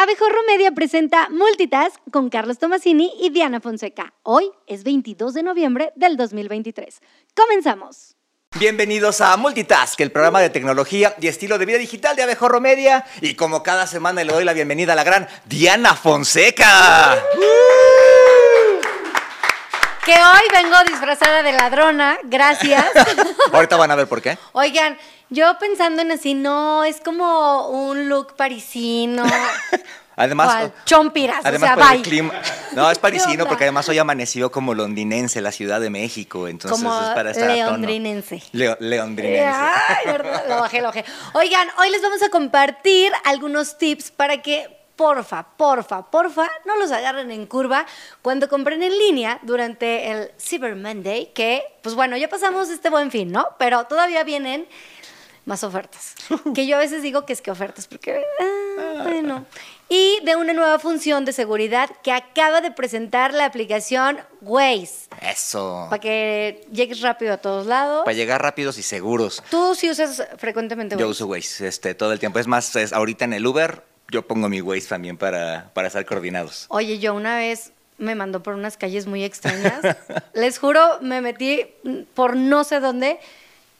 Abejorro Media presenta Multitask con Carlos Tomasini y Diana Fonseca. Hoy es 22 de noviembre del 2023. Comenzamos. Bienvenidos a Multitask, el programa de tecnología y estilo de vida digital de Abejorro Media. Y como cada semana le doy la bienvenida a la gran Diana Fonseca. Que hoy vengo disfrazada de ladrona, gracias. Ahorita van a ver por qué. Oigan, yo pensando en así, no, es como un look parisino. Además, ¿Cuál? Chompiras, además o sea, por el clima. No, es parisino porque además hoy amaneció como londinense la Ciudad de México, entonces Como es para estar a tono. leondrinense. Leo- leondrinense. Ay, verdad, lo bajé, lo bajé. Oigan, hoy les vamos a compartir algunos tips para que, porfa, porfa, porfa, no los agarren en curva cuando compren en línea durante el Cyber Monday, que, pues bueno, ya pasamos este buen fin, ¿no? Pero todavía vienen más ofertas. Que yo a veces digo que es que ofertas, porque, ah, bueno. Y de una nueva función de seguridad que acaba de presentar la aplicación Waze, Eso. para que llegues rápido a todos lados. Para llegar rápidos y seguros. Tú sí usas frecuentemente Yo Waze. uso Waze este, todo el tiempo. Es más, es, ahorita en el Uber yo pongo mi Waze también para, para estar coordinados. Oye, yo una vez me mandó por unas calles muy extrañas. Les juro, me metí por no sé dónde,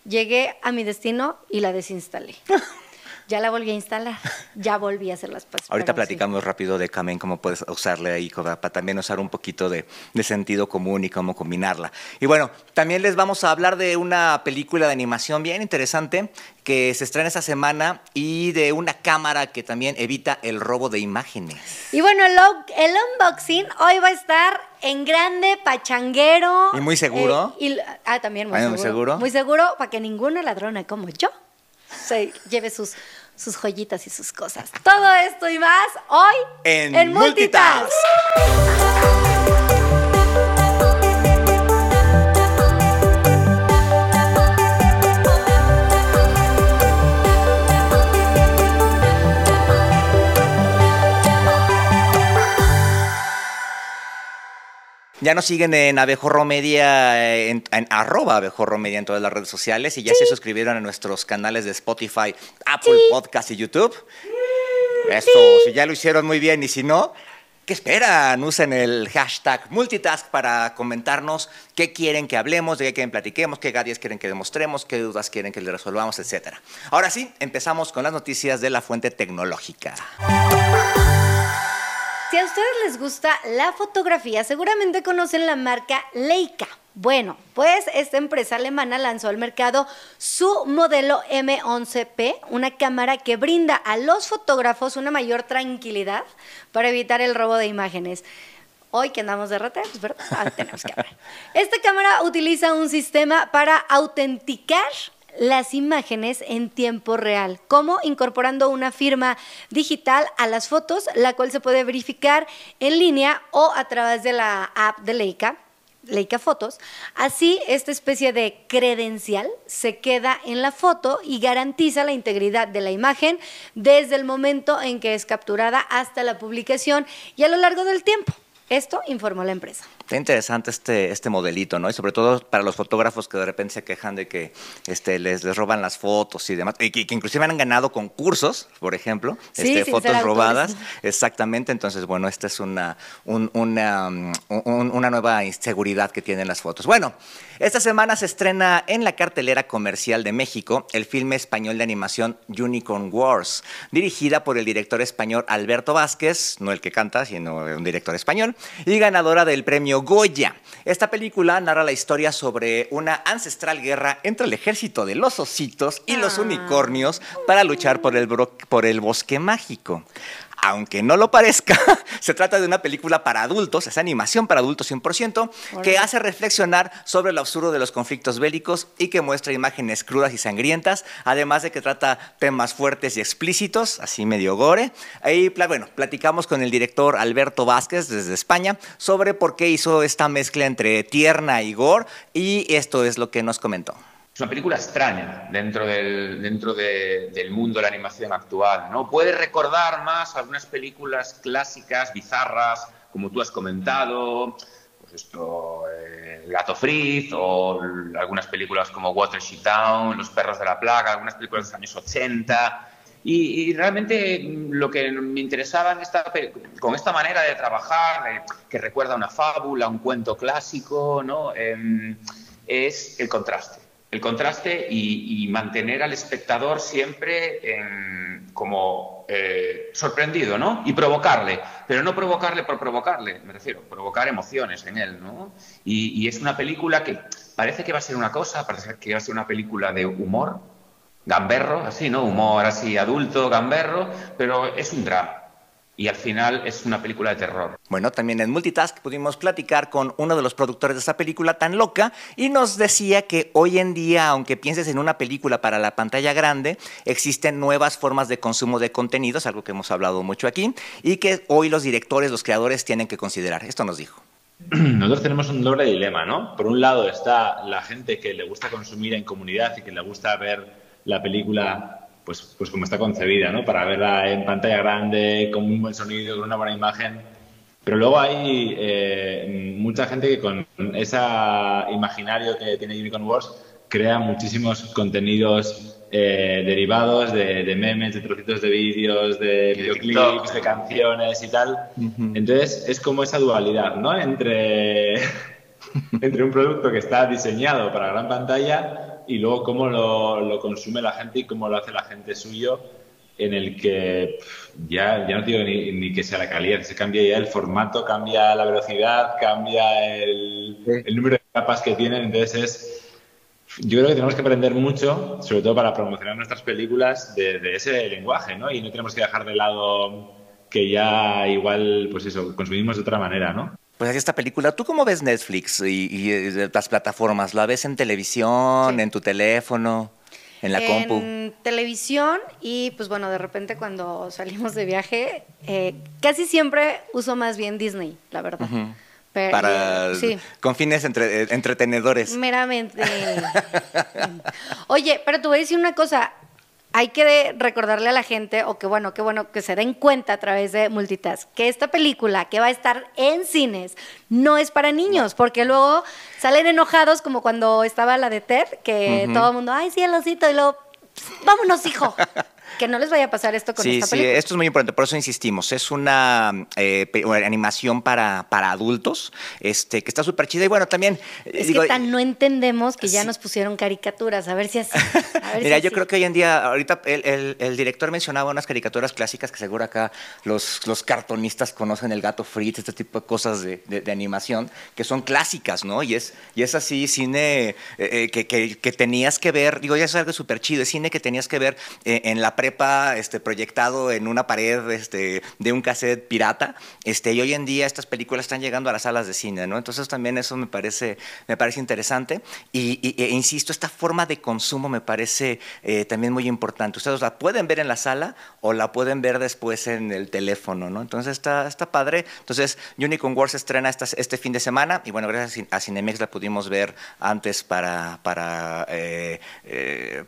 llegué a mi destino y la desinstalé. Ya la volví a instalar, ya volví a hacer las paces. Ahorita sí. platicamos rápido de Kamen, cómo puedes usarle ahí para también usar un poquito de, de sentido común y cómo combinarla. Y bueno, también les vamos a hablar de una película de animación bien interesante que se estrena esta semana y de una cámara que también evita el robo de imágenes. Y bueno, el, unboxing hoy va a estar en grande, pachanguero. ¿Y muy seguro? eh, y- ah, también muy Ah, seguro. muy seguro. Muy seguro para que ninguna ladrona como yo se lleve sus, sus joyitas y sus cosas. Todo esto y más hoy En Multitask. Multitask. Ya nos siguen en Abejorro Media, eh, en, en arroba Abejorro Media en todas las redes sociales y ya se suscribieron a nuestros canales de Spotify, Apple Podcast y YouTube. Eso, si ya lo hicieron muy bien y si no, ¿qué esperan? Usen el hashtag multitask para comentarnos qué quieren que hablemos, de qué quieren platiquemos, qué gadgets quieren que demostremos, qué dudas quieren que le resolvamos, etcétera. Ahora sí, empezamos con las noticias de la fuente tecnológica. Si a ustedes les gusta la fotografía, seguramente conocen la marca Leica. Bueno, pues esta empresa alemana lanzó al mercado su modelo M11P, una cámara que brinda a los fotógrafos una mayor tranquilidad para evitar el robo de imágenes. Hoy que andamos de rata, pues verdad, Ah, tenemos que hablar. Esta cámara utiliza un sistema para autenticar las imágenes en tiempo real, como incorporando una firma digital a las fotos, la cual se puede verificar en línea o a través de la app de Leica. Leica Fotos. Así, esta especie de credencial se queda en la foto y garantiza la integridad de la imagen desde el momento en que es capturada hasta la publicación y a lo largo del tiempo. Esto informó la empresa. Está interesante este, este modelito, ¿no? Y sobre todo para los fotógrafos que de repente se quejan de que este, les, les roban las fotos y demás. Y que, que inclusive han ganado concursos, por ejemplo, Sí, este, fotos robadas. Exactamente. Entonces, bueno, esta es una, un- una, mm, un- una nueva inseguridad que tienen las fotos. Bueno, esta semana se estrena en la cartelera comercial de México el filme español de animación Unicorn Wars, dirigida por el director español Alberto Vázquez, no el que canta, sino un director español, y ganadora del premio Goya. Esta película narra la historia sobre una ancestral guerra entre el ejército de los ositos y los Ah. unicornios para luchar por el, por el bosque mágico. Aunque no lo parezca, se trata de una película para adultos, es animación para adultos 100%, que hace reflexionar sobre lo absurdo de los conflictos bélicos y que muestra imágenes crudas y sangrientas, además de que trata temas fuertes y explícitos, así medio gore. Pla- bueno, platicamos con el director Alberto Vázquez desde España sobre por qué hizo esta mezcla entre tierna y gore y esto es lo que nos comentó. Es una película extraña dentro del, dentro de- del mundo de la animación actual. ¿no? Puede recordar más algunas películas clásicas, bizarras, como tú has comentado, pues esto, eh, Gato Fritz, o algunas películas como Watership Down, Los Perros de la Plaga, algunas películas de los años 80. Y, realmente mm, lo que me interesaba en esta, con esta manera de trabajar, que recuerda una fábula, un cuento clásico, ¿no? Em, es el contraste. El contraste y, mantener al espectador siempre como eh, sorprendido, ¿no? Y provocarle, pero no provocarle por provocarle, me refiero, provocar emociones en él, ¿no? Y, y es una película que parece que va a ser una cosa, parece que va a ser una película de humor, gamberro, así, ¿no? Humor así adulto, gamberro, pero es un drama. Y al final es una película de terror. Bueno, también en Multitask pudimos platicar con uno de los productores de esta película tan loca y nos decía que hoy en día, aunque pienses en una película para la pantalla grande, existen nuevas formas de consumo de contenidos, algo que hemos hablado mucho aquí, y que hoy los directores, los creadores tienen que considerar. Esto nos dijo. Nosotros tenemos un doble dilema, ¿no? Por un lado está la gente que le gusta consumir en comunidad y que le gusta ver la película pues, pues como está concebida, ¿no? Para verla en pantalla grande, con un buen sonido, con una buena imagen. Pero luego hay eh, mucha gente que con ese imaginario que tiene Unicorn Wars crea muchísimos contenidos eh, derivados de, memes, de trocitos de vídeos, de videoclips, de canciones y tal. Entonces es como esa dualidad, ¿no? Entre, entre un producto que está diseñado para gran pantalla y luego cómo lo, consume la gente y cómo lo hace la gente suyo, en el que ya, ya no digo ni, que sea la calidad, se cambia ya el formato, cambia la velocidad, cambia el, número de capas que tienen, entonces es... Yo creo que tenemos que aprender mucho, sobre todo para promocionar nuestras películas, de, de ese lenguaje, ¿no? Y no tenemos que dejar de lado que ya igual, pues eso, consumimos de otra manera, ¿no? Pues esta película, ¿tú cómo ves Netflix y, las plataformas? ¿La ves en televisión, en tu teléfono, en la compu? En televisión y pues bueno, de repente cuando salimos de viaje, eh, casi siempre uso más bien Disney, la verdad. Para con fines entre, eh, entretenedores. Meramente. Oye, pero te voy a decir una cosa hay que recordarle a la gente, o que bueno, que bueno, que se den cuenta a través de Multitask, que esta película que va a estar en cines no es para niños, porque luego salen enojados como cuando estaba la de Ted, que todo el mundo, ay, sí, el osito, y luego, vámonos, hijo. que no les vaya a pasar esto con esta película. Sí, esto es muy importante, por eso insistimos. Es una eh, animación para, para adultos, este, que está súper chida. Y bueno, también. Eh, es que tan no entendemos que ya nos pusieron caricaturas, a ver si así. Mira, yo creo que hoy en día, ahorita el, director mencionaba unas caricaturas clásicas que seguro acá los, los cartonistas conocen el gato Fritz, este tipo de cosas de, de, animación, que son clásicas, ¿no? Y es, y es así cine eh, que, que, tenías que ver, digo, ya es algo súper chido, es cine que tenías que ver en la pre este, proyectado en una pared este, de un cassette pirata. Este, y hoy en día estas películas están llegando a las salas de cine, ¿no? Entonces también eso me parece, me parece interesante. Y, e insisto, esta forma de consumo me parece eh, también muy importante. Ustedes la pueden ver en la sala o la pueden ver después en el teléfono, ¿no? Entonces está, está padre. Entonces Unicorn Wars estrena este fin de semana y bueno, gracias a Cinemex la pudimos ver antes para, para eh, eh,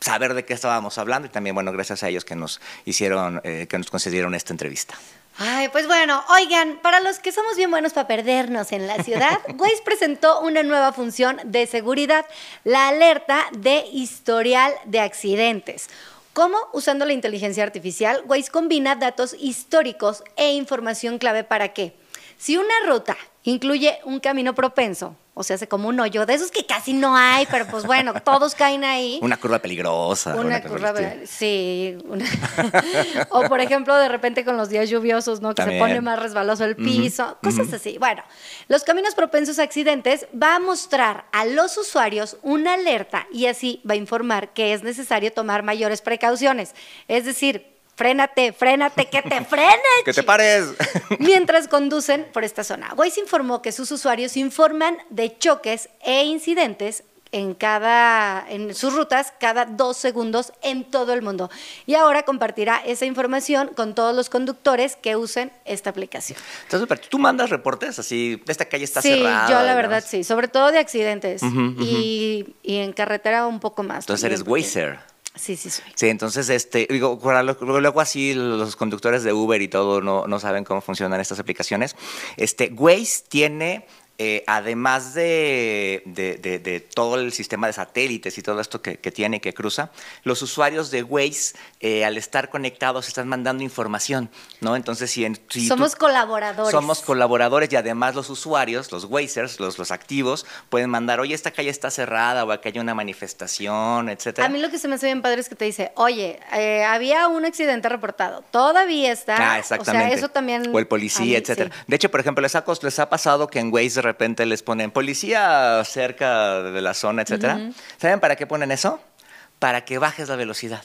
saber de qué estábamos hablando y también, bueno, gracias a ellos que nos hicieron, eh, que nos concedieron esta entrevista. Ay, pues bueno, oigan, para los que somos bien buenos para perdernos en la ciudad, Waze presentó una nueva función de seguridad, la alerta de historial de accidentes. ¿Cómo? Usando la inteligencia artificial, Waze combina datos históricos e información clave para qué. Si una ruta incluye un camino propenso, o sea, hace como un hoyo, de esos que casi no hay, pero pues bueno, todos caen ahí. Una curva peligrosa. Una, curva, sí. o por ejemplo, de repente con los días lluviosos, ¿no? Que se pone más resbaloso el piso, cosas así. Bueno, los caminos propensos a accidentes va a mostrar a los usuarios una alerta y así va a informar que es necesario tomar mayores precauciones. Es decir, frénate, frénate, que te frenes. que te pares. Mientras conducen por esta zona. Waze informó que sus usuarios informan de choques e incidentes en cada en sus rutas cada dos segundos en todo el mundo y ahora compartirá esa información con todos los conductores que usen esta aplicación. Entonces, tú mandas reportes así, esta calle está cerrada. Sí, yo la verdad sí, sobre todo de accidentes y, en carretera un poco más. Entonces eres Wazer. Sí, sí, sí. Sí, entonces, este, digo, luego así los conductores de Uber y todo no, no saben cómo funcionan estas aplicaciones. Este, Waze tiene eh, además de, de- de- de todo el sistema de satélites y todo esto que, que tiene que cruza, los usuarios de Waze, eh, al estar conectados, están mandando información, ¿no? Entonces, si, en, si tú- Somos colaboradores. somos colaboradores y además los usuarios, los Wazers, los, los activos, pueden mandar, oye, esta calle está cerrada o acá hay una manifestación, etcétera. A mí lo que se me hace bien padre es que te dice, oye, eh, había un accidente reportado, todavía está. Ah, exactamente. O sea, eso también. O el policía, mí, etcétera. sí. De hecho, por ejemplo, les ha, les ha pasado que en Waze repente les ponen policía cerca de la zona, etcétera. ¿Saben para qué ponen eso? Para que bajes la velocidad.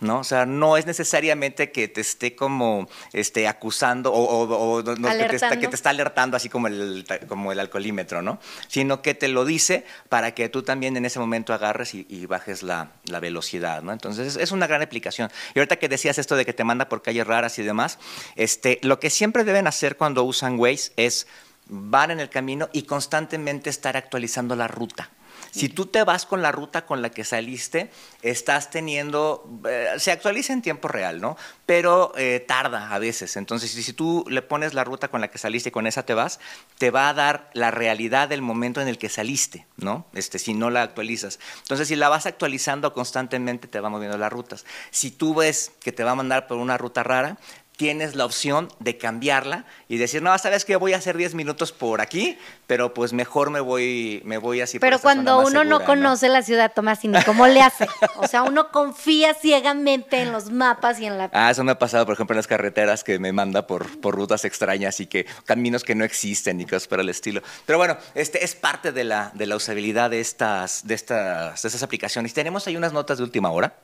¿No? O sea, no es necesariamente que te esté como este, acusando o, o- o no- no, que, te está, Alertando. que te está alertando así como el, como el alcoholímetro, ¿no? Sino que te lo dice para que tú también en ese momento agarres y, y bajes la, la velocidad, ¿no? Entonces es, es una gran aplicación. Y ahorita que decías esto de que te manda por calles raras y demás, este, lo que siempre deben hacer cuando usan Waze es van en el camino y constantemente estar actualizando la ruta. Si tú te vas con la ruta con la que saliste, estás teniendo, eh, se actualiza en tiempo real, ¿no? Pero eh, tarda a veces. Entonces, si, si tú le pones la ruta con la que saliste y con esa te vas, te va a dar la realidad del momento en el que saliste, ¿no? Este, si no la actualizas. Entonces, si la vas actualizando constantemente, te va moviendo las rutas. Si tú ves que te va a mandar por una ruta rara, tienes la opción de cambiarla y decir, no, sabes que voy a hacer 10 minutos por aquí, pero pues mejor me voy, me voy así. por Pero cuando uno no conoce la ciudad, Tomás, y cómo le hace. O sea, uno confía ciegamente en los mapas y en la. Ah, eso me ha pasado, por ejemplo, en las carreteras que me manda por, por rutas extrañas y que caminos que no existen y cosas por el estilo. Pero bueno, este es parte de la, de la usabilidad de estas, de, estas, de estas aplicaciones. Tenemos ahí unas notas de última hora.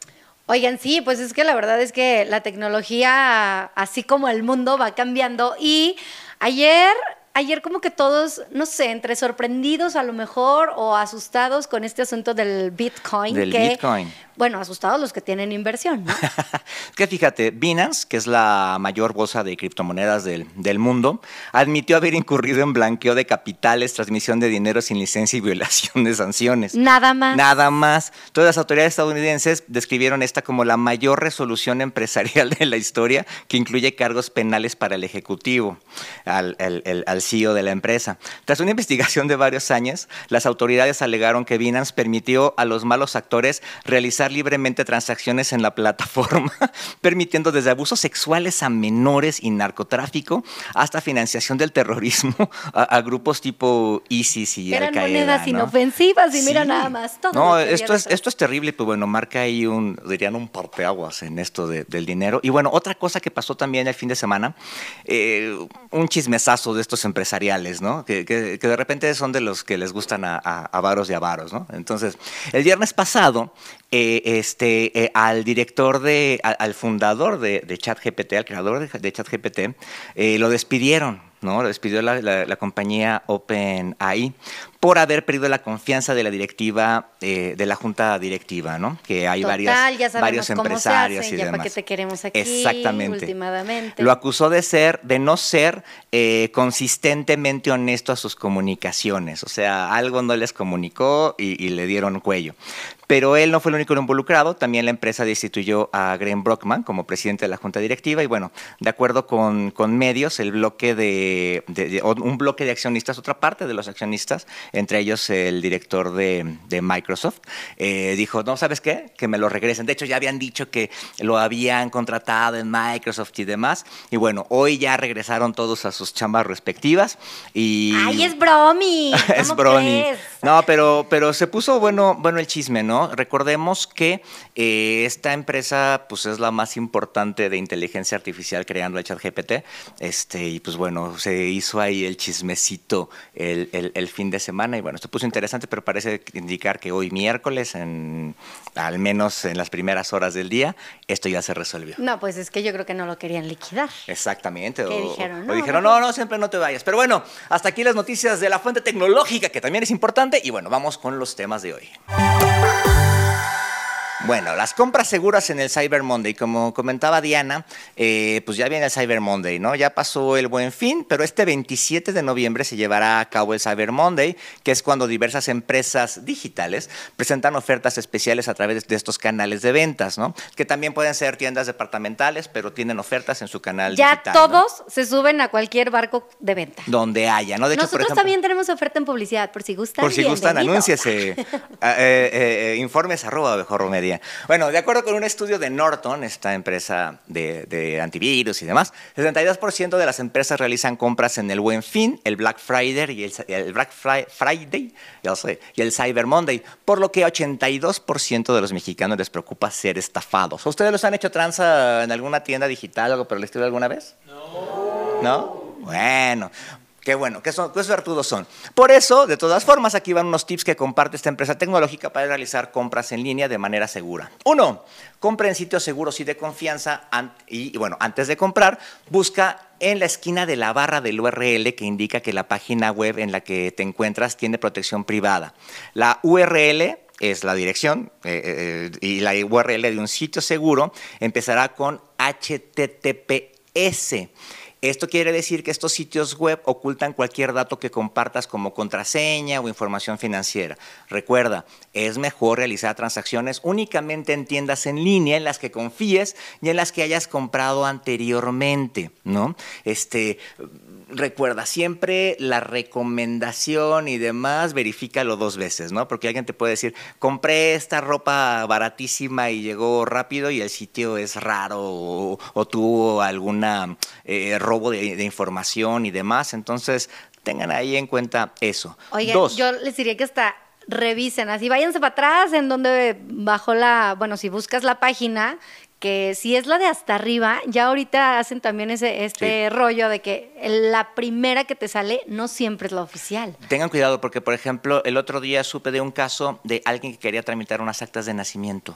Oigan, sí, pues es que la verdad es que la tecnología, así como el mundo, va cambiando. Y ayer, ayer como que todos, no sé, entre sorprendidos a lo mejor o asustados con este asunto del Bitcoin. Del que, Bitcoin. Bueno, asustados los que tienen inversión, ¿no? que fíjate, Binance, que es la mayor bolsa de criptomonedas del, del mundo, admitió haber incurrido en blanqueo de capitales, transmisión de dinero sin licencia y violación de sanciones. Nada más. Nada más. Todas las autoridades estadounidenses describieron esta como la mayor resolución empresarial de la historia, que incluye cargos penales para el ejecutivo, al, el- el- al CEO de la empresa. Tras una investigación de varios años, las autoridades alegaron que Binance permitió a los malos actores realizar libremente transacciones en la plataforma, permitiendo desde abusos sexuales a menores y narcotráfico hasta financiación del terrorismo a, a grupos tipo ISIS y Eran Al-Qaeda. monedas ¿no? inofensivas y mira nada más. Todo No, esto es, esto es terrible, pues bueno, marca ahí un, dirían un parteaguas en esto de- del dinero. Y bueno, otra cosa que pasó también el fin de semana, eh, un chismesazo de estos empresariales, ¿no? Que, que- que de repente son de los que les gustan a, a, a varos y a varos, ¿no? Entonces, el viernes pasado, eh, este, eh, al director de, al, fundador de, de ChatGPT, al creador de, de ChatGPT, eh, lo despidieron. ¿no? Lo despidió la, la- la compañía OpenAI por haber perdido la confianza de la directiva, eh, de la junta directiva, ¿no? Que hay Total, varias, ya sabemos varios cómo se empresarios hace, y ya demás. para qué te queremos aquí, Exactamente. últimamente. Lo acusó de ser, de no ser eh, consistentemente honesto a sus comunicaciones. O sea, algo no les comunicó y, y le dieron cuello. Pero él no fue el único involucrado. También la empresa destituyó a Graham Brockman como presidente de la junta directiva. Y bueno, de acuerdo con, con medios, el bloque de, de- de- o un bloque de accionistas, otra parte de los accionistas, entre ellos el director de, de Microsoft, eh, dijo, no, ¿sabes qué? Que me lo regresen. De hecho, ya habían dicho que lo habían contratado en Microsoft y demás. Y bueno, hoy ya regresaron todos a sus chambas respectivas. Y ¡Ay, es bromi! es ¿Cómo brony. crees? No, pero, pero se puso bueno, bueno el chisme, ¿no? Recordemos que eh, esta empresa pues es la más importante de inteligencia artificial creando el ChatGPT. Este, y pues bueno, se hizo ahí el chismecito el, el- el fin de semana. Y bueno, se puso interesante, pero parece indicar que hoy miércoles, en, al menos en las primeras horas del día, esto ya se resolvió. No, pues es que yo creo que no lo querían liquidar. Exactamente. ¿Qué o, dijeron? o dijeron, no, no, siempre no te vayas. Pero bueno, hasta aquí las noticias de la fuente tecnológica, que también es importante. Y bueno, vamos con los temas de hoy. Bueno, las compras seguras en el Cyber Monday. Como comentaba Diana, eh, pues ya viene el Cyber Monday, ¿no? Ya pasó el buen fin, pero este 27 de noviembre se llevará a cabo el Cyber Monday, que es cuando diversas empresas digitales presentan ofertas especiales a través de estos canales de ventas, ¿no? Que también pueden ser tiendas departamentales, pero tienen ofertas en su canal Ya digital. ¿no? todos se suben a cualquier barco de venta. Donde haya, ¿no? De hecho, por Nosotros ejemplo, también tenemos oferta en publicidad, por si gustan. Por si gustan, anúnciese. Ah, eh, eh, eh, informes arroba mejor Bueno, de acuerdo con un estudio de Norton, esta empresa de, de antivirus y demás, 72% de las empresas realizan compras en el Buen Fin, el Black Friday y el, el Black Fri- Friday ya sé, y el Cyber Monday, por lo que 82% de los mexicanos les preocupa ser estafados. ¿Ustedes los han hecho tranza en alguna tienda digital o algo por el estilo alguna vez? ¿No? Bueno. Qué bueno, qué, son, son. Por eso, de todas formas, aquí van unos tips que comparte esta empresa tecnológica para realizar compras en línea de manera segura. Uno, compra en sitios seguros y de confianza. an- Y, y bueno, antes de comprar, busca en la esquina de la barra del URL que indica que la página web en la que te encuentras tiene protección privada. La URL es la dirección eh, eh, y la URL de un sitio seguro empezará con HTTPS. Esto quiere decir que estos sitios web ocultan cualquier dato que compartas como contraseña o información financiera. Recuerda, es mejor realizar transacciones únicamente en tiendas en línea en las que confíes y en las que hayas comprado anteriormente, ¿no? Este, recuerda siempre la recomendación y demás, verifícalo dos veces, ¿no? Porque alguien te puede decir, compré esta ropa baratísima y llegó rápido y el sitio es raro o, tuvo alguna eh, robo de, de información y demás. Entonces, tengan ahí en cuenta eso. Oigan, Dos. yo les diría que hasta revisen, así váyanse para atrás en donde bajó la, bueno, si buscas la página, que si es la de hasta arriba, ya ahorita hacen también ese este rollo de que la primera que te sale no siempre es la oficial. Tengan cuidado porque, por ejemplo, el otro día supe de un caso de alguien que quería tramitar unas actas de nacimiento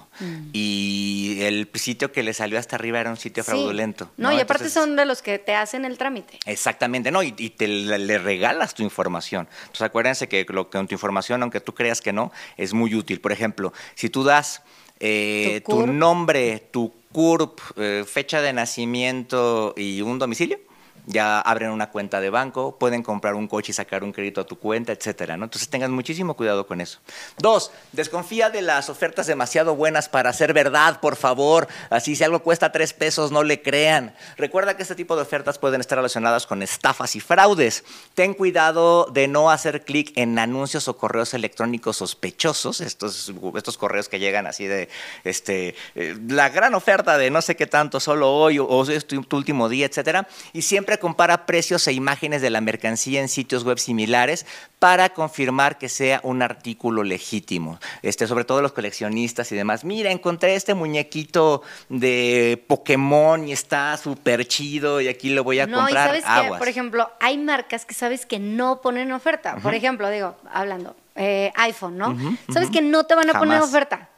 y el sitio que le salió hasta arriba era un sitio Sí. fraudulento. No, y aparte Entonces- son de los que te hacen el trámite. Exactamente, no, y, y te le, regalas tu información. Entonces acuérdense que lo que con tu información, aunque tú creas que no, es muy útil. Por ejemplo, si tú das eh, Tu nombre, tu CURP, eh, fecha de nacimiento y un domicilio, ya abren una cuenta de banco, pueden comprar un coche y sacar un crédito a tu cuenta, etcétera, ¿no? Entonces tengan muchísimo cuidado con eso. Dos, desconfía de las ofertas demasiado buenas para ser verdad, por favor. Así, si algo cuesta tres pesos, no le crean. Recuerda que este tipo de ofertas pueden estar relacionadas con estafas y fraudes. Ten cuidado de no hacer clic en anuncios o correos electrónicos sospechosos, estos, estos correos que llegan así de, este, eh, la gran oferta de no sé qué tanto, solo hoy, o, es tu último día, etcétera. Y siempre compara precios e imágenes de la mercancía en sitios web similares para confirmar que sea un artículo legítimo. Este, sobre todo los coleccionistas y demás. Mira, encontré este muñequito de Pokémon y está súper chido y aquí lo voy a no, comprar. y sabes que, por ejemplo, hay marcas que sabes que no ponen oferta. Por ejemplo, digo, hablando, eh, iPhone, ¿no? sabes que no te van a poner oferta.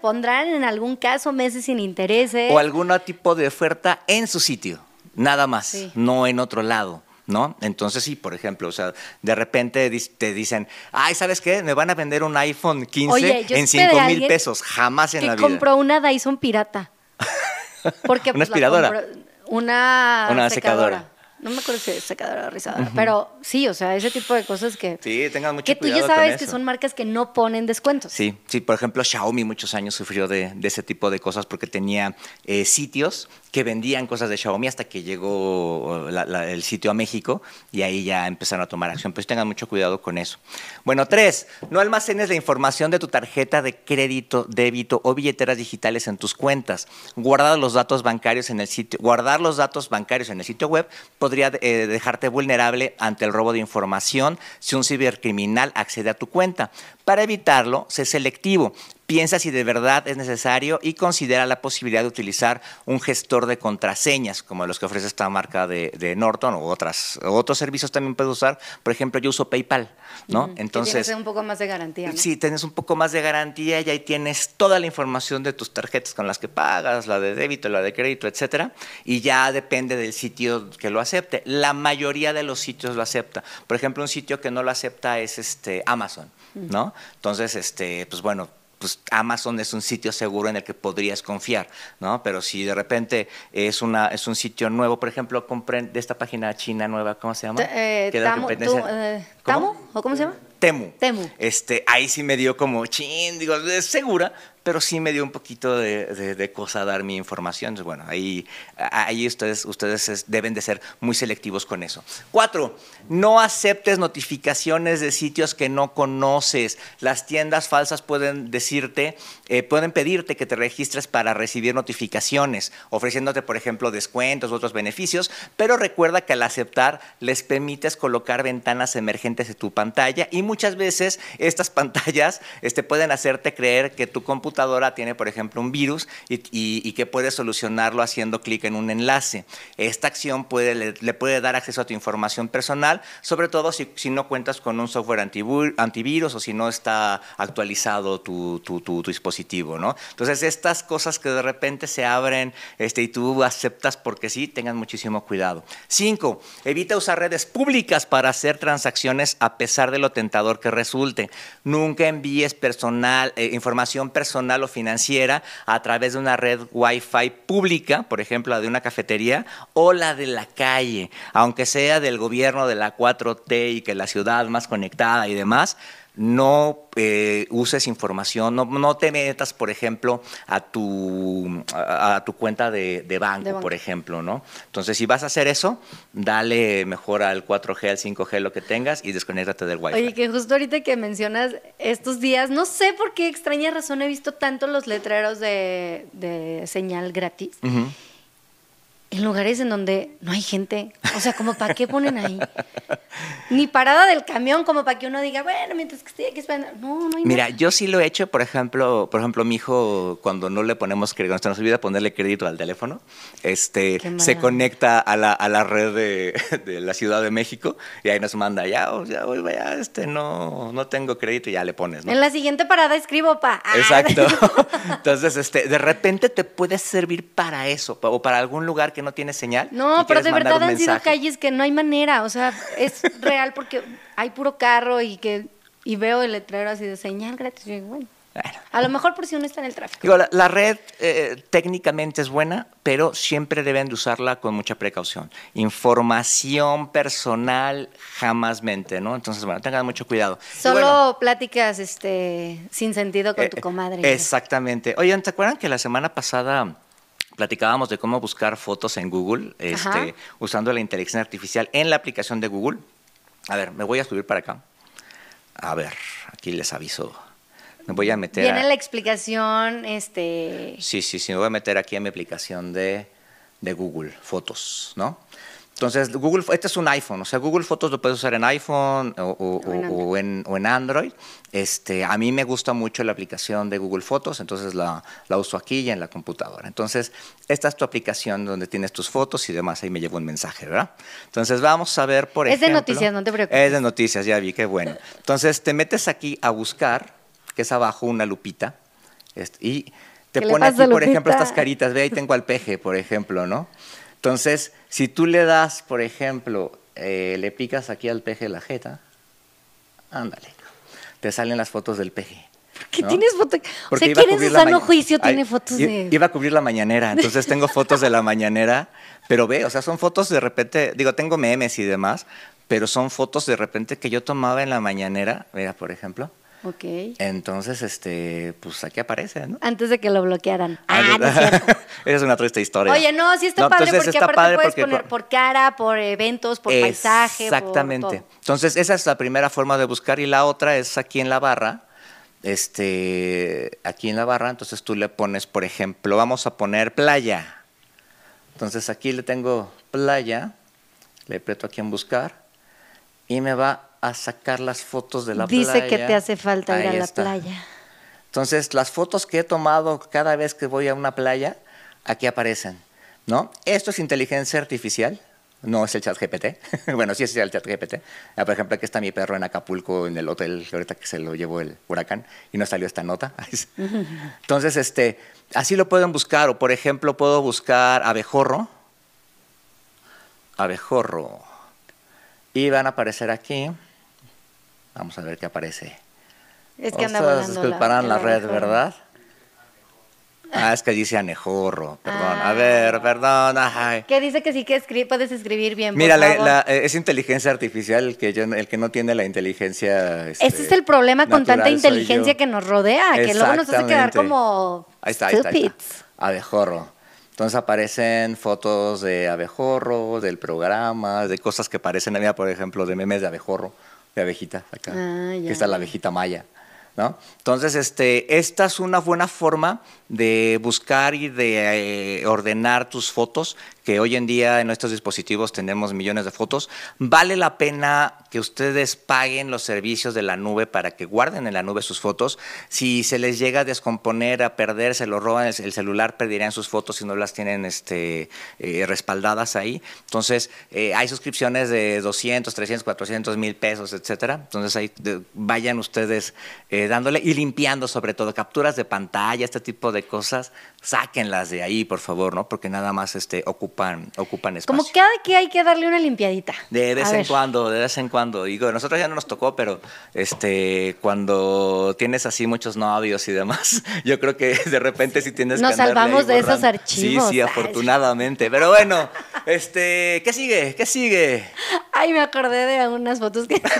Pondrán en algún caso meses sin intereses. o algún tipo de oferta en su sitio, nada más, Sí. no en otro lado. ¿No? Entonces sí, por ejemplo, o sea, de repente te dicen, ay, ¿sabes qué? Me van a vender un iPhone 15 Oye, yo en supe de 5 mil pesos. Jamás en que la vida. compró una Dyson pirata. Porque, ¿Una pues, aspiradora? compró- una, Una secadora. No me acuerdo si es secadora o rizadora, pero sí, o sea, ese tipo de cosas que, Sí, tengan mucho que tú cuidado ya con sabes que son marcas que no ponen descuentos. Sí, sí, por ejemplo, Xiaomi muchos años sufrió de, de ese tipo de cosas porque tenía eh, sitios que vendían cosas de Xiaomi hasta que llegó la- la- el sitio a México y ahí ya empezaron a tomar acción. Pues tengan mucho cuidado con eso. Bueno, tres, no almacenes la información de tu tarjeta de crédito, débito o billeteras digitales en tus cuentas. Guardar los datos bancarios en el sitio, guardar los datos bancarios en el sitio web podría eh, dejarte vulnerable ante el robo de información si un cibercriminal accede a tu cuenta. Para evitarlo, sé selectivo. Piensa si de verdad es necesario y considera la posibilidad de utilizar un gestor de contraseñas, como los que ofrece esta marca de, de Norton o otras, otros servicios también puedes usar. Por ejemplo, yo uso PayPal, ¿no? Que Entonces, tienes un poco más de garantía. ¿no? Sí, tienes un poco más de garantía y ahí tienes toda la información de tus tarjetas con las que pagas, la de débito, la de crédito, etcétera, y ya depende del sitio que lo acepte. La mayoría de los sitios lo acepta. Por ejemplo, un sitio que no lo acepta es este Amazon, ¿no? Entonces, este, pues bueno, pues Amazon es un sitio seguro en el que podrías confiar, ¿no? Pero si de repente es una es un sitio nuevo, por ejemplo, compren de esta página china nueva, ¿cómo se llama? Eh, Que competencia- tú, eh. ¿Tamu? ¿O cómo se llama? Temu. Temu. Este, ahí sí me dio como chin, digo, es segura, pero sí me dio un poquito de, de- de cosa dar mi información. Bueno, ahí, ahí ustedes, ustedes es- deben de ser muy selectivos con eso. Cuatro, no aceptes notificaciones de sitios que no conoces. Las tiendas falsas pueden decirte, eh, pueden pedirte que te registres para recibir notificaciones, ofreciéndote, por ejemplo, descuentos u otros beneficios, pero recuerda que al aceptar les permites colocar ventanas emergentes en tu pantalla y muchas veces estas pantallas este, pueden hacerte creer que tu computadora tiene, por ejemplo, un virus y, que puedes solucionarlo haciendo clic en un enlace. Esta acción puede, le, puede dar acceso a tu información personal, sobre todo si, no cuentas con un software antivirus o si no está actualizado tu, tu- tu- tu dispositivo. ¿no? Entonces, estas cosas que de repente se abren este, y tú aceptas porque sí, tengan muchísimo cuidado. Cinco, evita usar redes públicas para hacer transacciones a pesar de lo tentador que resulte. Nunca envíes personal, eh, información personal o financiera a través de una red Wi-Fi pública, por ejemplo, la de una cafetería o la de la calle, aunque sea del gobierno de la 4T y que la ciudad más conectada y demás. No eh, uses información, no, no te metas, por ejemplo, a tu, a, a tu cuenta de, de banco, De banco. por ejemplo, ¿no? Entonces, si vas a hacer eso, dale mejor al 4G, al 5G, lo que tengas y desconéctate del Wi-Fi. Oye, que justo ahorita que mencionas estos días, no sé por qué extraña razón he visto tanto los letreros de, de señal gratis. En lugares en donde no hay gente. O sea, como para qué ponen ahí. Ni parada del camión, como para que uno diga, bueno, mientras que estoy aquí esperando. No, no hay Mira, nada. yo sí lo he hecho, por ejemplo, por ejemplo, mi hijo, cuando no le ponemos crédito, cuando se nos olvida ponerle crédito al teléfono, este, se conecta a la, a la red de, de la Ciudad de México y ahí nos manda, ya, o- ya, ya, este, no, no tengo crédito y ya le pones, ¿no? En la siguiente parada escribo pa. Ah. Exacto. Entonces, este, de repente te puede servir para eso, o para algún lugar que no tiene señal. No, pero de verdad han sido calles que no hay manera. O sea, es real porque hay puro carro y que y veo el letrero así de señal gratis. Y digo, bueno, Bueno. a lo mejor por si uno está en el tráfico. Digo, la, la red eh, técnicamente es buena, pero siempre deben de usarla con mucha precaución. Información personal jamás mente, ¿no? Entonces, bueno, tengan mucho cuidado. Solo bueno, pláticas este, sin sentido con eh, tu comadre. Exactamente. Oigan, ¿te acuerdan que la semana pasada platicábamos de cómo buscar fotos en Google este, usando la inteligencia artificial en la aplicación de Google? A ver, me voy a subir para acá. A ver, aquí les aviso. Me voy a meter. Viene a- la explicación, este... Sí, sí, sí, me voy a meter aquí en mi aplicación de, de Google Fotos, ¿no? Entonces, Google, este es un iPhone, o sea, Google Fotos lo puedes usar en iPhone o, o- O en o- o en, o en Android. Este, a mí me gusta mucho la aplicación de Google Fotos, entonces la, la uso aquí y en la computadora. Entonces, esta es tu aplicación donde tienes tus fotos y demás, ahí me llevo un mensaje, ¿verdad? Entonces, vamos a ver, por Es de ejemplo... noticias, no te preocupes. Es de noticias, ya vi, qué bueno. Entonces, te metes aquí a buscar, que es abajo una lupita, este, y te ¿Qué le pone aquí, por ejemplo, estas caritas. Ve, ahí tengo al peje, por ejemplo, ¿no? Entonces, si tú le das, por ejemplo, eh, le picas aquí al peje la jeta, ándale, te salen las fotos del peje. ¿Qué ¿no? tienes foto? O sea, ¿quién en su sano juicio Ay, tiene fotos de...? Iba a cubrir la mañanera, entonces tengo fotos de la mañanera, pero ve, o sea, son fotos de repente, digo, tengo memes y demás, pero son fotos de repente que yo tomaba en la mañanera, mira, por ejemplo. Ok. Entonces, este, pues aquí aparece, ¿no? Antes de que lo bloquearan. Ah, no es cierto. Esa es una triste historia. Oye, no, sí está No, padre porque está aparte padre puedes porque poner por- por cara, por eventos, por paisaje, por Exactamente. todo. Entonces, esa es la primera forma de buscar y la otra es aquí en la barra. Este, aquí en la barra, entonces tú le pones, por ejemplo, vamos a poner playa. Entonces aquí le tengo playa, le aprieto aquí en buscar y me va a sacar las fotos de la Dice playa. que te hace falta ir a la está. playa. Entonces, las fotos que he tomado cada vez que voy a una playa, aquí aparecen, ¿no? Esto es inteligencia artificial, no es el chat GPT. bueno, sí es el chat GPT. Ah, por ejemplo, aquí está mi perro en Acapulco, en el hotel, ahorita que se lo llevó el huracán, y no salió esta nota. Entonces, este, así lo pueden buscar, o por ejemplo, puedo buscar abejorro, abejorro, y van a aparecer aquí, vamos a ver qué aparece. Es que anda Ostras, volando disculparán la, el red. ¿verdad? Ah, es que dice anejorro, perdón. Ah. A ver, perdón. ay. Que dice que sí que escri- puedes escribir bien. Mira, la- favor. la- eh, es inteligencia artificial el que, yo- el que no tiene la inteligencia. Ese este, es el problema con tanta inteligencia que nos rodea, que luego nos hace quedar como Ahí está, ahí está, ahí está. stupids. Abejorro. Entonces aparecen fotos de abejorro, del programa, de cosas que parecen, mira, por ejemplo, de memes de abejorro, de abejita, acá. Ah, que está la abejita maya. ¿No? Entonces, este, esta es una buena forma de buscar y de eh, ordenar tus fotos, que hoy en día en nuestros dispositivos tenemos millones de fotos. Vale la pena que ustedes paguen los servicios de la nube para que guarden en la nube sus fotos. Si se les llega a descomponer, a perder, se lo roban el, el celular, perderían sus fotos si no las tienen este, eh, respaldadas ahí. Entonces, eh, hay suscripciones de 200, 300, 400 mil pesos, etcétera. Entonces, ahí vayan ustedes dándole y limpiando sobre todo capturas de pantalla, este tipo de cosas, sáquenlas de ahí, por favor, ¿no? Porque nada más este, ocupan, ocupan espacio. Como cada que hay que darle una limpiadita. De vez A en ver. cuando, de vez en cuando. Digo, nosotros ya no nos tocó, pero este, cuando tienes así muchos novios y demás, yo creo que de repente sí tienes Nos que salvamos de esos archivos. Sí, sí, afortunadamente. Pero bueno, este, ¿qué sigue? ¿Qué sigue? Ay, me acordé de unas fotos que...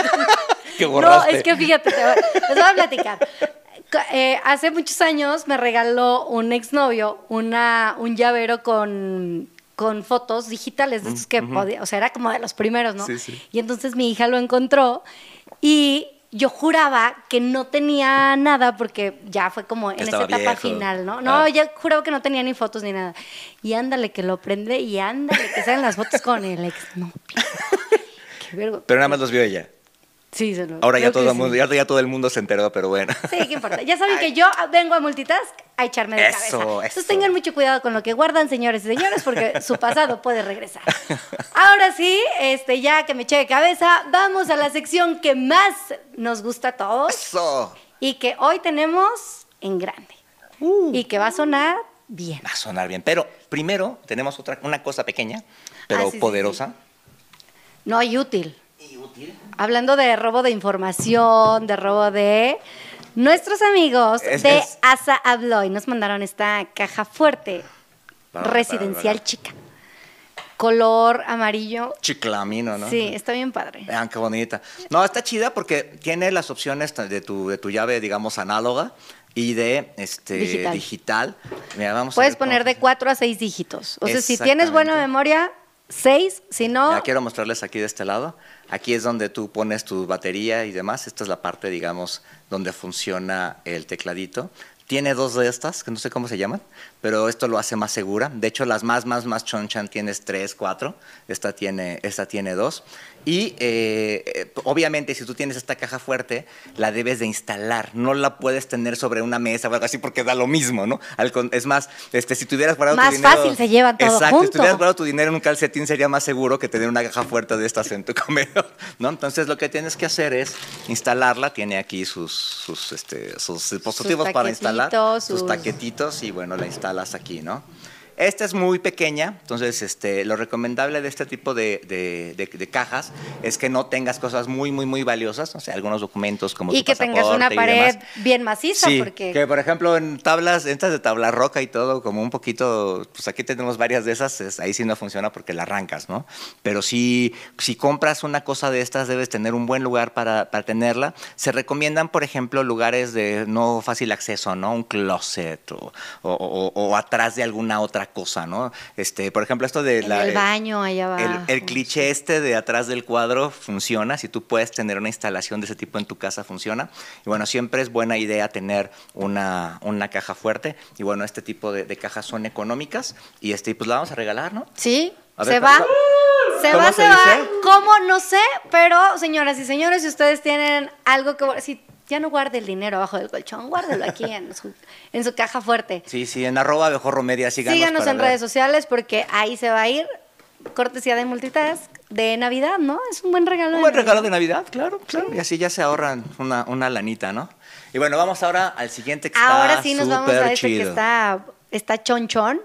¿Qué No, borraste? es que fíjate, les voy a platicar. Eh, hace muchos años me regaló un exnovio una, un llavero con, con fotos digitales de estos que podía, o sea, era como de los primeros, ¿no? Sí, sí. Y entonces mi hija lo encontró y yo juraba que no tenía nada porque ya fue como en Estaba esa etapa viejo. final, ¿no? No, Ah. ya juraba que no tenía ni fotos ni nada. Y ándale que lo prende y ándale que salen las fotos con el exnovio. Qué vergüenza. Pero nada más los vio ella. Sí, se lo- Ahora ya todo, el mundo, sí. ya, ya todo el mundo se enteró, pero bueno. Sí, qué importa. Ya saben que yo vengo a multitask a echarme de Eso, cabeza. Entonces eso. tengan mucho cuidado con lo que guardan, señores y señores, porque su pasado puede regresar. Ahora sí, este, ya que me eché de cabeza, vamos a la sección que más nos gusta a todos Eso. y que hoy tenemos en grande. Uh. Y que va a sonar bien. Va a sonar bien. Pero primero tenemos otra, una cosa pequeña, pero Ah, sí, sí, poderosa. No, y útil. Hablando de robo de información, de robo de... Nuestros amigos Es- de es- Asa Abloy nos mandaron esta caja fuerte, residencial chica. Color amarillo. Chiclamino, ¿no? Sí, está bien padre. Vean qué bonita. No, está chida porque tiene las opciones de tu, de tu llave, digamos, análoga y de este Digital. digital. Mira, vamos a Puedes poner de funciona. 4 a 6 dígitos. O sea, si tienes buena memoria, 6. Si no, Mira, quiero mostrarles aquí de este lado. Aquí es donde tú pones tu batería y demás. Esta es la parte, digamos, donde funciona el tecladito. Tiene dos de estas, que no sé cómo se llaman, pero esto lo hace más segura. De hecho, las más, más, más chonchan tienes tres, cuatro. Esta tiene, esta tiene dos. Y eh, obviamente, si tú tienes esta caja fuerte, la debes de instalar. No la puedes tener sobre una mesa o algo así porque da lo mismo, ¿no? Es más, este, si tuvieras guardado Más tu dinero. fácil, se llevan todo Exacto, junto. si tuvieras guardado tu dinero en un calcetín sería más seguro que tener una caja fuerte de estas en tu comedor, ¿no? Entonces lo que tienes que hacer es instalarla, tiene aquí sus, sus, este, sus dispositivos para instalar, sus sus- taquetitos y bueno, la instalas aquí, ¿no? Esta es muy pequeña, entonces este, lo recomendable de este tipo de, de- de- de cajas es que no tengas cosas muy, muy, muy valiosas, o sea, algunos documentos como y tu que tengas una pared bien maciza, Sí, porque que por ejemplo en tablas, estas de tabla roca y todo, como un poquito, pues aquí tenemos varias de esas, es- ahí sí no funciona porque la arrancas, ¿no? Pero si, si compras una cosa de estas, debes tener un buen lugar para, para tenerla. Se recomiendan, por ejemplo, lugares de no fácil acceso, ¿no? Un closet o, o- o- o atrás de alguna otra cosa, ¿no? Este, por ejemplo, esto de en la... el eh, baño allá abajo. el, el cliché este de atrás del cuadro funciona, si tú puedes tener una instalación de ese tipo en tu casa funciona. Y bueno, siempre es buena idea tener una, una caja fuerte. Y bueno, este tipo de, de cajas son económicas y este, pues la vamos a regalar, ¿no? Sí, A se va. ¿cómo- Se va, se se, va. ¿Cómo? No sé, pero señoras y señores, si ustedes tienen algo que... Si ya no guarde el dinero abajo del colchón, guárdelo aquí en su, en su caja fuerte. Sí, sí, en arroba mejor media, síganos. Síganos en ver. redes sociales porque ahí se va a ir cortesía de multitask de Navidad, ¿no? Es un buen regalo. Un de buen Navidad. regalo de Navidad, claro, claro. Y así ya se ahorran una, una lanita, ¿no? Y bueno, vamos ahora al siguiente que Ahora está sí nos vamos a este que está, está chonchón.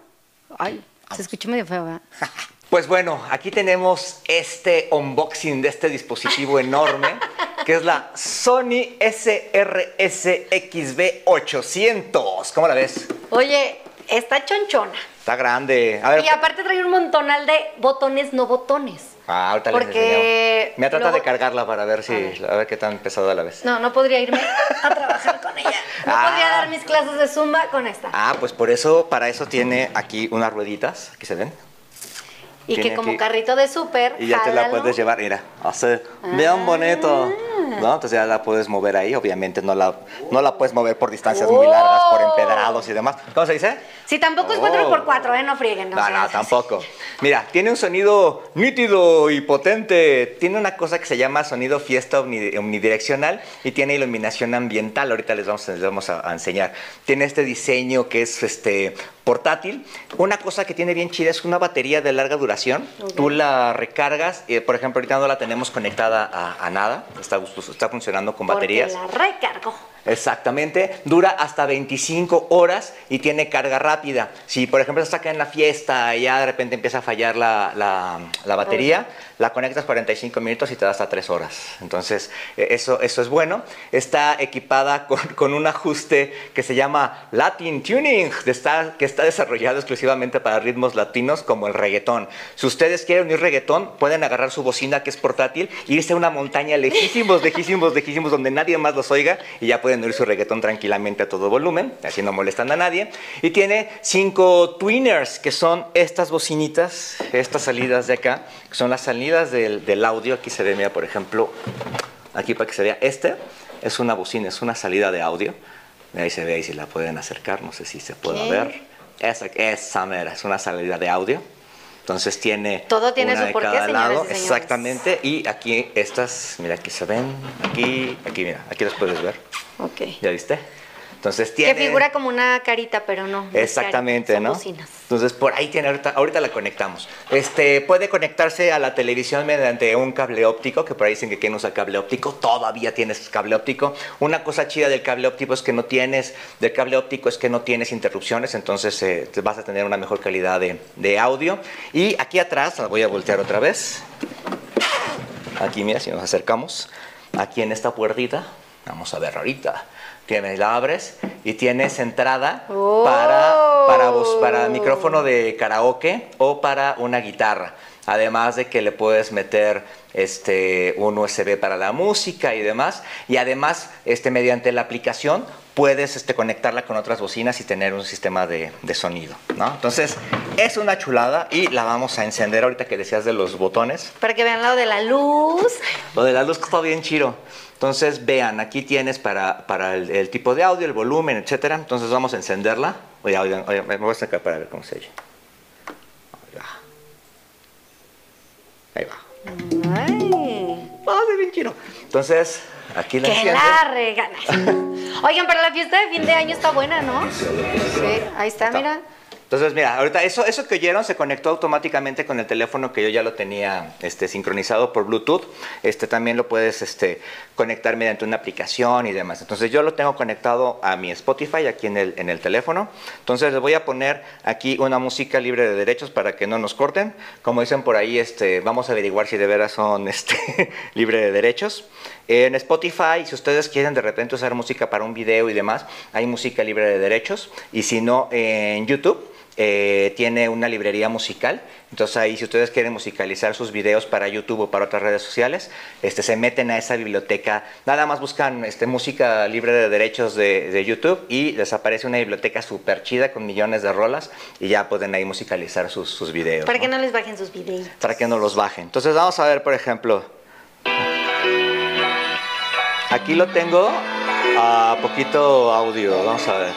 Ay, se escuchó medio feo, ¿verdad? Pues bueno, aquí tenemos este unboxing de este dispositivo enorme que es la Sony SRS-XB800. ¿Cómo la ves? Oye, está chonchona. Está grande. A ver, Y aparte trae un montonal de botones no botones. ah, ahorita les porque enseño. Me trata luego- de cargarla para ver si, A ver. a ver qué tan pesada la ves. No, no podría irme a trabajar con ella. No Ah. podría dar mis clases de zumba con esta. Ah, pues por eso, para eso tiene aquí unas rueditas, aquí se ven. y que como aquí- carrito de súper, Y ya te la puedes llevar, mira, así, bien bonito, ¿no? Entonces ya la puedes mover ahí, obviamente no la, no la puedes mover por distancias muy largas, por empedrados y demás. ¿Cómo se dice? Sí, tampoco es Oh. 4x4, ¿eh? No frieguen. No, no, es- tampoco. Mira, tiene un sonido nítido y potente. Tiene una cosa que se llama sonido fiesta omni- omnidireccional y tiene iluminación ambiental. Ahorita les vamos, les vamos a, a enseñar. Tiene este diseño que es este portátil. Una cosa que tiene bien chida es una batería de larga duración. Tú la recargas. eh, por ejemplo, ahorita no la tenemos conectada a, a nada. Está, está funcionando con porque baterías. la recargo. Exactamente, dura hasta 25 horas y tiene carga rápida. Si por ejemplo estás acá en la fiesta y ya de repente empieza a fallar la, la- la batería, la conectas 45 minutos y te da hasta 3 horas. Entonces eh, eso, eso es bueno. Está equipada con, con un ajuste que se llama Latin Tuning, de está- que está desarrollado exclusivamente para ritmos latinos como el reggaetón. Si ustedes quieren unir reggaetón, pueden agarrar su bocina que es portátil, irse a una montaña lejísimos, lejísimos, lejísimos, donde nadie más los oiga y ya pueden oír su reggaetón tranquilamente a todo volumen, así no molestan a nadie. Y tiene cinco twiners, que son estas bocinitas, estas salidas de acá, que son las salidas del, del audio. Aquí se ve, mira, por ejemplo, aquí para que se vea, este es una bocina, es una salida de audio. Ahí se ve, ahí si la pueden acercar, no sé si se pueda ¿Qué? ver. Esa, esa mera, es una salida de audio. Entonces tiene Todo tiene una su de porqué, cada lado, y exactamente. Y aquí estas, mira, aquí se ven, aquí, aquí, mira, aquí las puedes ver. Ok. ¿Ya viste? Entonces Que tiene... figura como una carita, pero no. Exactamente, carita, ¿no? bocinas. Entonces por ahí tiene ahorita, ahorita la conectamos. Este puede conectarse a la televisión mediante un cable óptico, que por ahí dicen que quieren usar cable óptico, todavía tienes cable óptico. Una cosa chida del cable óptico es que no tienes, del cable óptico es que no tienes interrupciones, entonces eh, vas a tener una mejor calidad de, de audio. Y aquí atrás, la voy a voltear otra vez. Aquí mira, si nos acercamos, aquí en esta puertita, vamos a ver ahorita. Tienes, la abres y tienes entrada Oh. para, para, para micrófono de karaoke o para una guitarra. Además de que le puedes meter este, un USB para la música y demás. Y además, este, mediante la aplicación, puedes este, conectarla con otras bocinas y tener un sistema de, de sonido. ¿no? Entonces, es una chulada y la vamos a encender ahorita que decías de los botones. Para que vean lo de la luz. Lo de la luz está bien chido. Entonces, vean, aquí tienes para, para el, el tipo de audio, el volumen, etcétera. Entonces, vamos a encenderla. Oye, oigan, oigan, me voy a sacar para ver cómo se oye. Ahí va. Ay. Ah, se ve bien chido. Entonces, aquí la Que la regala. Oigan, para la fiesta de fin de año está buena, ¿no? Sí, ahí Está. mira. Entonces, mira, ahorita eso, eso que oyeron se conectó automáticamente con el teléfono que yo ya lo tenía este, sincronizado por Bluetooth. Este, también lo puedes este, conectar mediante una aplicación y demás. Entonces, yo lo tengo conectado a mi Spotify aquí en el, en el teléfono. Entonces, les voy a poner aquí una música libre de derechos para que no nos corten. Como dicen por ahí, este, vamos a averiguar si de veras son este, libre de derechos. En Spotify, si ustedes quieren de repente usar música para un video y demás, hay música libre de derechos. Y si no, en YouTube eh, tiene una librería musical. Entonces ahí, si ustedes quieren musicalizar sus videos para YouTube o para otras redes sociales, este, se meten a esa biblioteca. Nada más buscan este, música libre de derechos de, de YouTube y les aparece una biblioteca súper chida con millones de rolas y ya pueden ahí musicalizar sus, sus videos. Para ¿no? que no les bajen sus videos. para que no los bajen. Entonces vamos a ver, por ejemplo, aquí lo tengo a poquito audio, vamos a ver.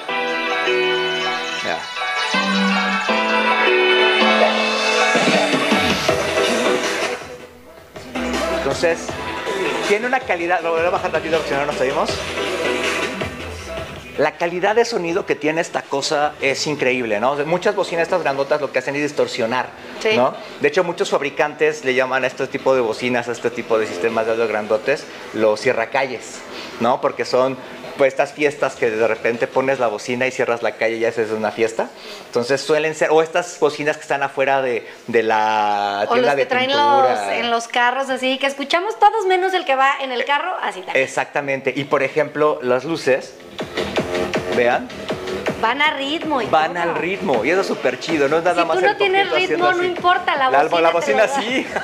Ya. Entonces, tiene una calidad, lo voy a bajar tantito porque si no nos oímos. La calidad de sonido que tiene esta cosa es increíble, ¿no? Muchas bocinas estas grandotas lo que hacen es distorsionar, Sí. ¿no? De hecho, muchos fabricantes le llaman a este tipo de bocinas, a este tipo de sistemas de audio grandotes, los cierracalles, ¿no? Porque son pues estas fiestas que de repente pones la bocina y cierras la calle y ya es una fiesta. Entonces suelen ser, o estas bocinas que están afuera de, de la o tienda los que de traen pintura. los, en los carros así, que escuchamos todos menos el que va en el carro, así. Exactamente. Y por ejemplo, las luces, vean, Van a ritmo y van todo. al ritmo. Y eso es súper chido, no es nada Si más tú no el tienes ritmo, no así. importa, la La, bocina la te lo bocina sí.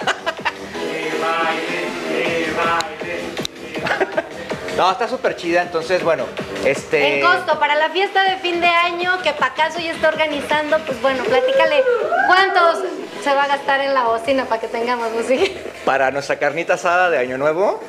No, está súper chida, entonces bueno, este... En costo, para la fiesta de fin de año que Pacaso ya está organizando, pues bueno, platícale cuántos se va a gastar en la bocina para que tengamos música. Para nuestra carnita asada de Año Nuevo,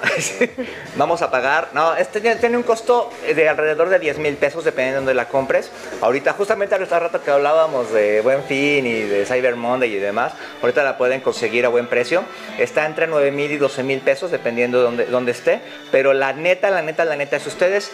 vamos a pagar. No, este tiene, un costo de alrededor de 10 mil pesos, dependiendo de donde la compres. Ahorita, justamente hace rato que hablábamos de Buen Fin y de Cyber Monday y demás, ahorita la pueden conseguir a buen precio. Está entre 9 mil y 12 mil pesos, dependiendo de donde, donde esté. Pero la neta, la neta, la neta, si ustedes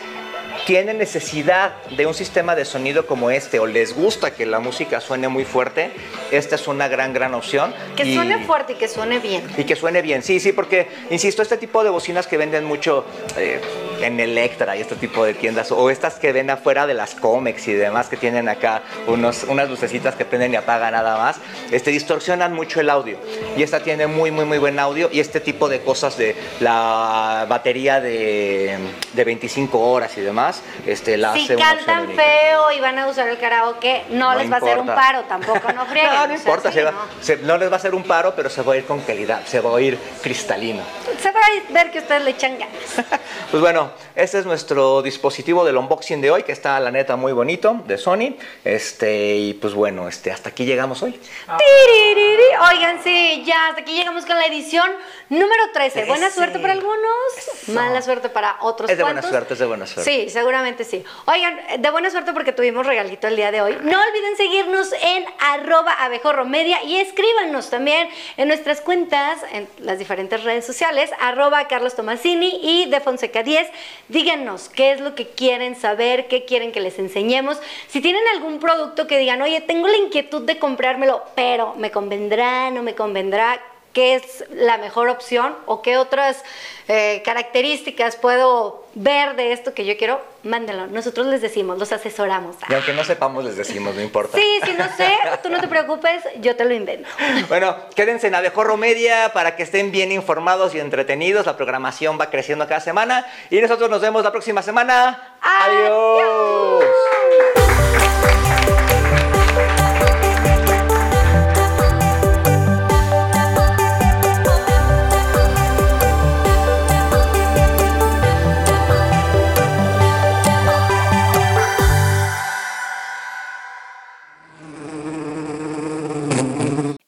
tienen necesidad de un sistema de sonido como este o les gusta que la música suene muy fuerte, esta es una gran, gran opción. Que Y- suene fuerte y que suene bien. y que suene bien, sí, sí, porque, insisto, este tipo de bocinas que venden mucho eh, en Electra y este tipo de tiendas, o estas que ven afuera de las Comex y demás, que tienen acá unos, unas lucecitas que prenden y apagan nada más, este, distorsionan mucho el audio. Y esta tiene muy, muy, muy buen audio. Y este tipo de cosas de la batería de, de 25 horas y demás, este, la Si hace cantan feo y van a usar el karaoke, no, No les va a hacer un importa. paro, tampoco, no frieguen. No, o no sea, importa, sí, se va- no. se- no les va a hacer un paro, pero se va a ir con calidad, se va a oír cristalino. Se va a ver que ustedes le echan ganas. Pues bueno, este es nuestro dispositivo del unboxing de hoy, que está la neta muy bonito, de Sony. Este, y pues bueno, este, hasta aquí llegamos hoy. Tiririri. Oigan, sí, ya hasta aquí llegamos con la edición número 13. Buena suerte para algunos, mala suerte para otros. Es de buena suerte, es de buena suerte. Sí, seguramente sí. Oigan, de buena suerte porque tuvimos regalito el día de hoy. No olviden seguirnos en arroba abejorromedia y escríbanos también en nuestras cuentas, en las diferentes redes sociales, arroba Carlos Tomasini y de Fonseca 10. Díganos qué es lo que quieren saber, qué quieren que les enseñemos. Si tienen algún producto que digan, oye, tengo la inquietud de comprármelo, pero me convendrá, no me convendrá, qué es la mejor opción o qué otras eh, características puedo ver de esto que yo quiero, mándenlo. Nosotros les decimos, los asesoramos. Y aunque no sepamos, les decimos, no importa. Sí, si no sé, tú no te preocupes, yo te lo invento. Bueno, quédense en Abejorro Media para que estén bien informados y entretenidos. La programación va creciendo cada semana. Y nosotros nos vemos la próxima semana. Adiós.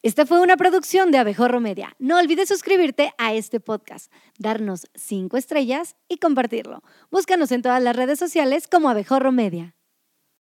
Esta fue una producción de Abejorro Media. No olvides suscribirte a este podcast, darnos cinco estrellas y compartirlo. Búscanos en todas las redes sociales como Abejorro Media.